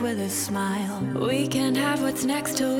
with a smile. We can have what's next till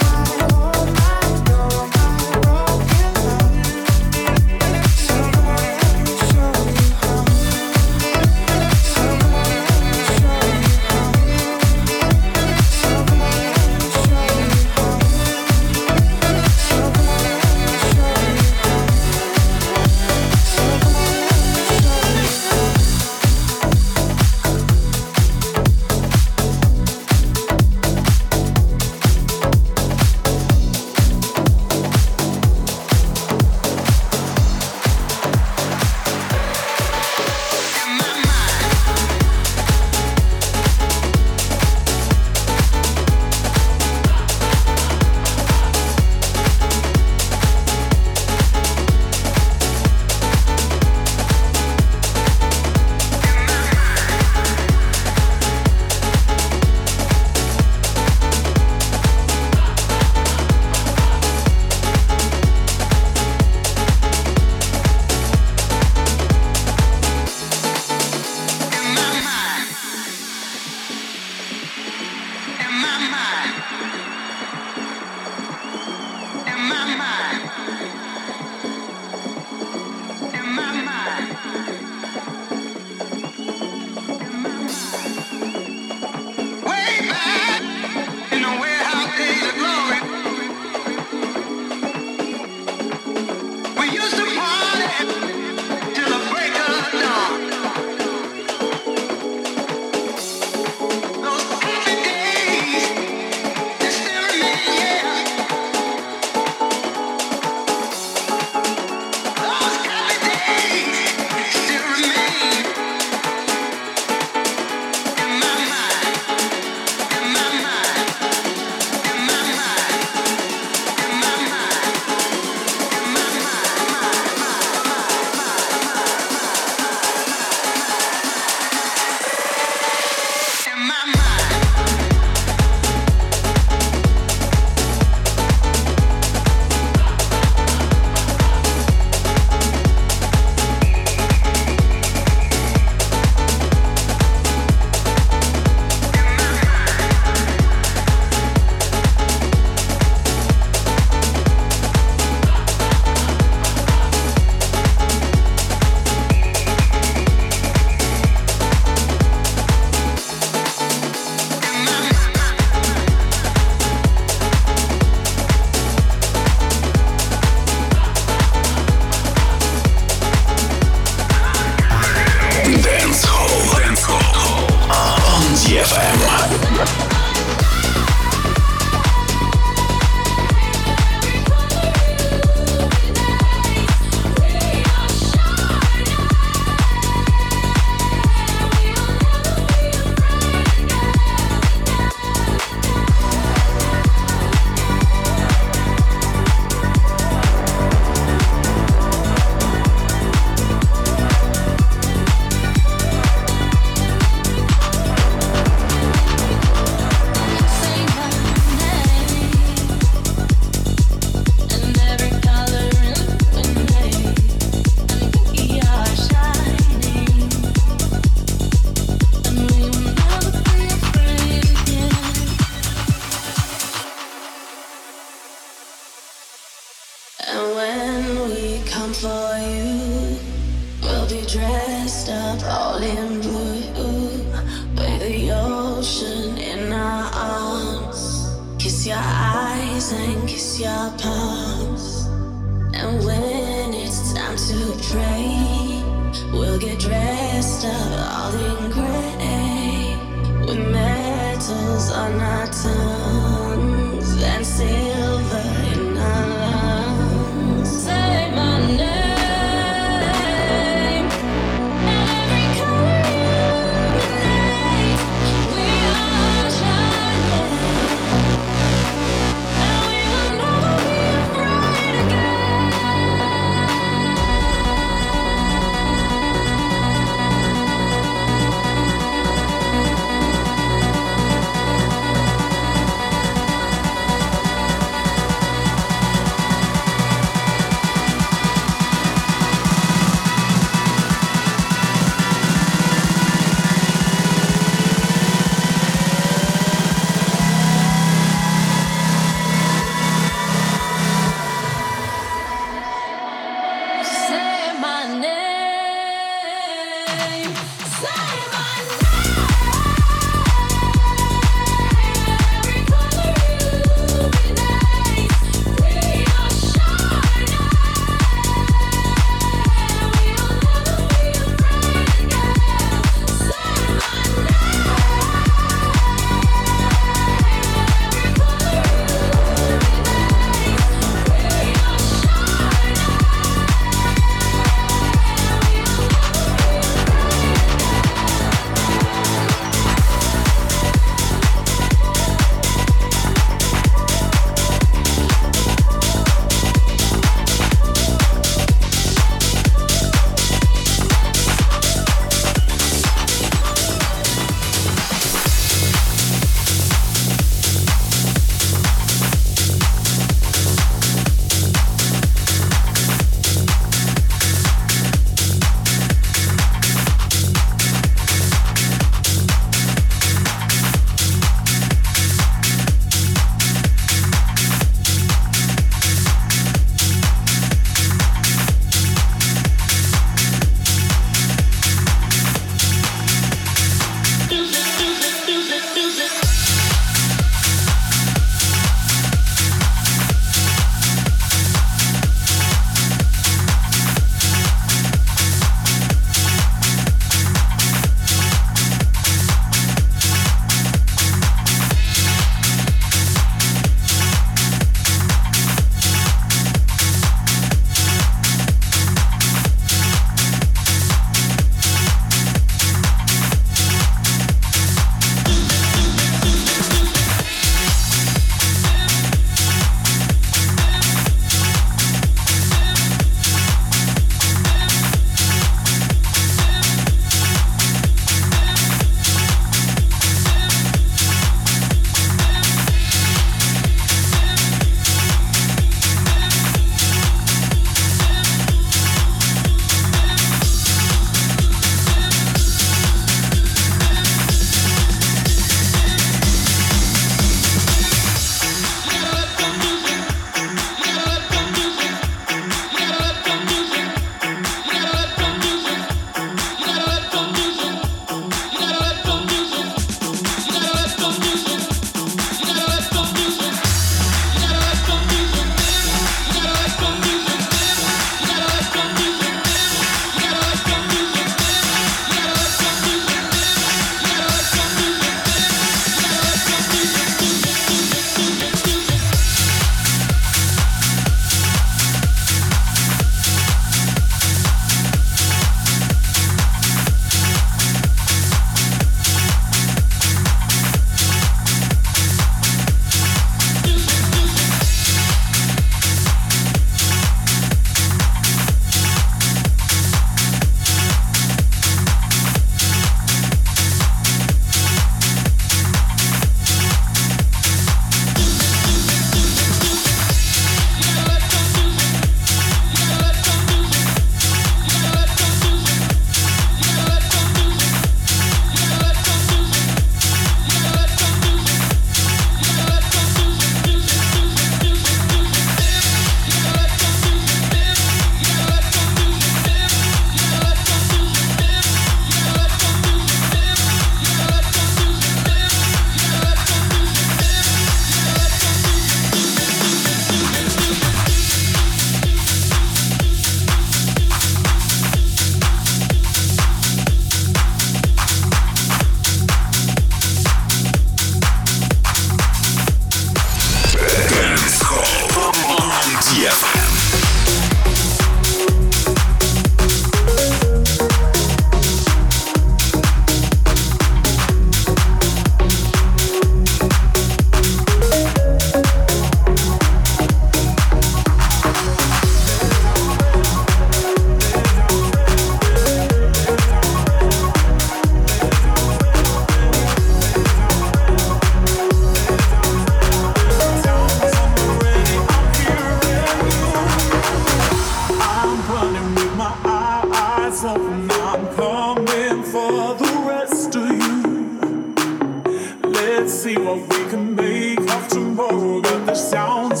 Let's see what we can make of tomorrow. Got the sounds.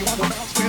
You. wanna bounce with